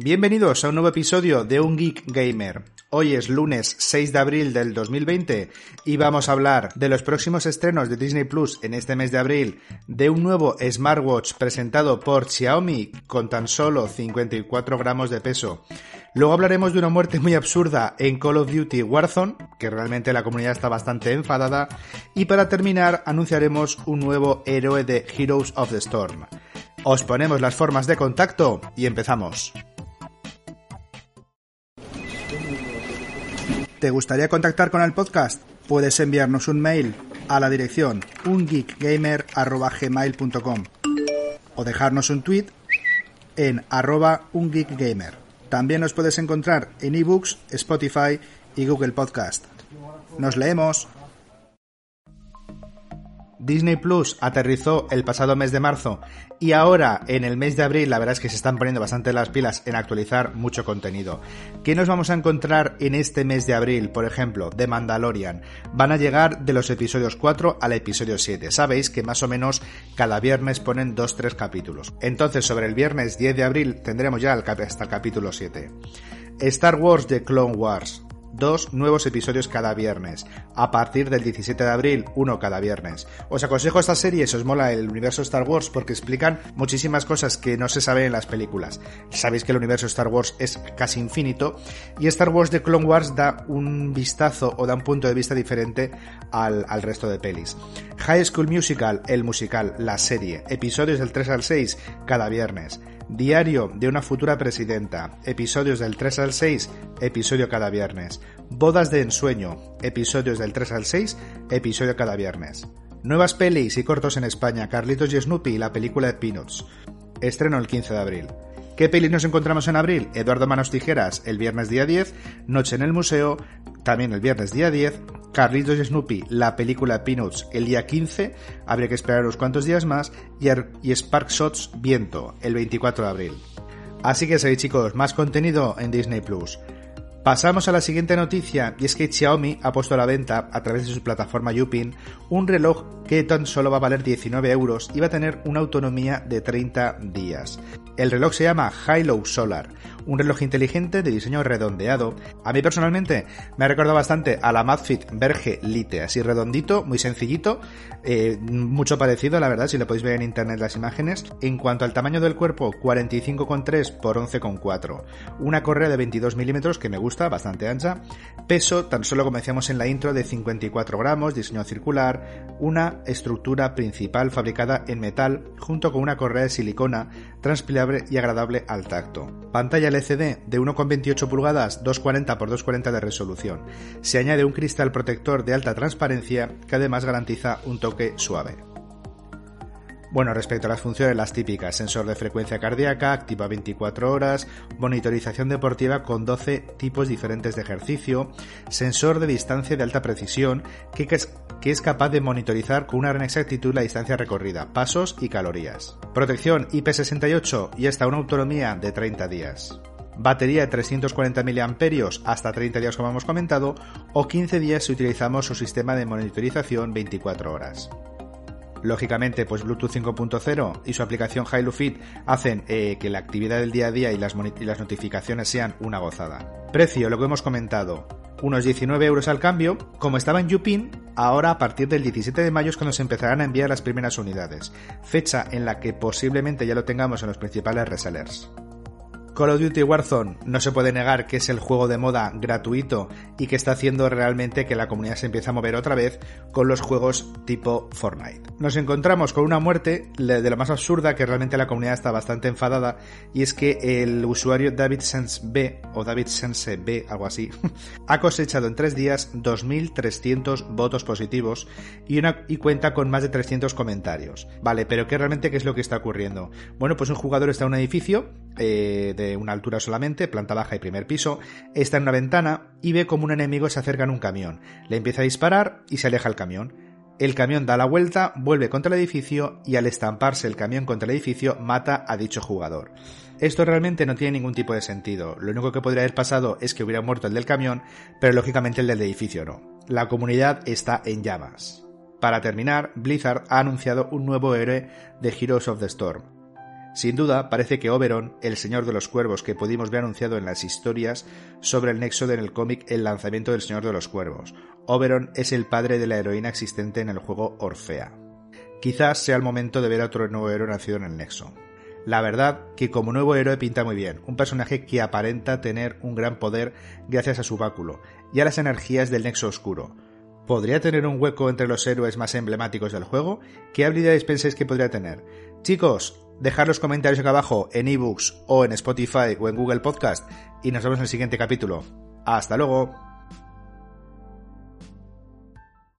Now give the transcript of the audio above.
Bienvenidos a un nuevo episodio de Un Geek Gamer. Hoy es lunes 6 de abril del 2020 y vamos a hablar de los próximos estrenos de Disney Plus en este mes de abril, de un nuevo smartwatch presentado por Xiaomi con tan solo 54 gramos de peso. Luego hablaremos de una muerte muy absurda en Call of Duty Warzone, que realmente la comunidad está bastante enfadada. Y para terminar, anunciaremos un nuevo héroe de Heroes of the Storm. Os ponemos las formas de contacto y empezamos. ¿Te gustaría contactar con el podcast? Puedes enviarnos un mail a la dirección ungeekgamer.gmail.com o dejarnos un tweet en arroba ungeekgamer. También nos puedes encontrar en ebooks, Spotify y Google Podcast. Nos leemos. Disney Plus aterrizó el pasado mes de marzo y ahora en el mes de abril la verdad es que se están poniendo bastante las pilas en actualizar mucho contenido. ¿Qué nos vamos a encontrar en este mes de abril? Por ejemplo, de Mandalorian. Van a llegar de los episodios 4 al episodio 7. Sabéis que más o menos cada viernes ponen 2-3 capítulos. Entonces sobre el viernes 10 de abril tendremos ya hasta el capítulo 7. Star Wars de Clone Wars dos nuevos episodios cada viernes. A partir del 17 de abril, uno cada viernes. Os aconsejo esta serie si os mola el universo Star Wars porque explican muchísimas cosas que no se saben en las películas. Sabéis que el universo Star Wars es casi infinito y Star Wars de Clone Wars da un vistazo o da un punto de vista diferente al, al resto de pelis. High School Musical, el musical, la serie, episodios del 3 al 6 cada viernes. Diario de una futura presidenta. Episodios del 3 al 6, episodio cada viernes. Bodas de ensueño. Episodios del 3 al 6, episodio cada viernes. Nuevas pelis y cortos en España. Carlitos y Snoopy y la película de Peanuts. Estreno el 15 de abril. ¿Qué pelis nos encontramos en abril? Eduardo Manos Tijeras el viernes día 10, Noche en el Museo, también el viernes día 10, Carlitos y Snoopy, la película Peanuts, el día 15, habría que esperar unos cuantos días más, y, Spark Shots Viento, el 24 de abril. Así que sabéis chicos, más contenido en Disney Plus. Pasamos a la siguiente noticia y es que Xiaomi ha puesto a la venta a través de su plataforma Yupin un reloj que tan solo va a valer 19 euros y va a tener una autonomía de 30 días. El reloj se llama Hilo Solar, un reloj inteligente de diseño redondeado. A mí personalmente me ha recordado bastante a la Madfit Verge Lite, así redondito, muy sencillito, eh, mucho parecido, la verdad, si lo podéis ver en internet las imágenes. En cuanto al tamaño del cuerpo, 45,3 por 11,4. Una correa de 22 milímetros que me gusta, bastante ancha. Peso, tan solo como decíamos en la intro, de 54 gramos, diseño circular. Una estructura principal fabricada en metal, junto con una correa de silicona, transpirable y agradable al tacto. Pantalla LCD de 1,28 pulgadas 240 x 240 de resolución. Se añade un cristal protector de alta transparencia que además garantiza un toque suave. Bueno, respecto a las funciones, las típicas, sensor de frecuencia cardíaca, activa 24 horas, monitorización deportiva con 12 tipos diferentes de ejercicio, sensor de distancia de alta precisión, que es, que es capaz de monitorizar con una gran exactitud la distancia recorrida, pasos y calorías. Protección IP68 y hasta una autonomía de 30 días batería de 340 mAh hasta 30 días como hemos comentado, o 15 días si utilizamos su sistema de monitorización 24 horas. Lógicamente, pues Bluetooth 5.0 y su aplicación Fit hacen eh, que la actividad del día a día y las, y las notificaciones sean una gozada. Precio, lo que hemos comentado, unos 19 euros al cambio. Como estaba en Yupin, ahora a partir del 17 de mayo es cuando se empezarán a enviar las primeras unidades, fecha en la que posiblemente ya lo tengamos en los principales resellers. Call of Duty Warzone no se puede negar que es el juego de moda gratuito y que está haciendo realmente que la comunidad se empiece a mover otra vez con los juegos tipo Fortnite. Nos encontramos con una muerte de lo más absurda que realmente la comunidad está bastante enfadada y es que el usuario David Sense B o David Sense B, algo así, ha cosechado en tres días 2.300 votos positivos y, cuenta con más de 300 comentarios. Vale, pero ¿qué realmente qué es lo que está ocurriendo? Bueno, pues un jugador está en un edificio eh, de una altura solamente, planta baja y primer piso, está en una ventana y ve como un enemigo se acerca en un camión. Le empieza a disparar y se aleja el camión. El camión da la vuelta, vuelve contra el edificio y al estamparse el camión contra el edificio mata a dicho jugador. Esto realmente no tiene ningún tipo de sentido. Lo único que podría haber pasado es que hubiera muerto el del camión, pero lógicamente el del edificio no. La comunidad está en llamas. Para terminar, Blizzard ha anunciado un nuevo héroe de Heroes of the Storm, Sin duda, parece que Oberon, el Señor de los Cuervos que pudimos ver anunciado en las historias sobre el nexo en el cómic El lanzamiento del Señor de los Cuervos. Oberon es el padre de la heroína existente en el juego Orfea. Quizás sea el momento de ver a otro nuevo héroe nacido en el nexo. La verdad que como nuevo héroe pinta muy bien, un personaje que aparenta tener un gran poder gracias a su báculo y a las energías del nexo oscuro. ¿Podría tener un hueco entre los héroes más emblemáticos del juego? ¿Qué habilidades pensáis que podría tener? Chicos, dejad los comentarios acá abajo en ebooks o en Spotify o en Google Podcast y nos vemos en el siguiente capítulo. ¡Hasta luego!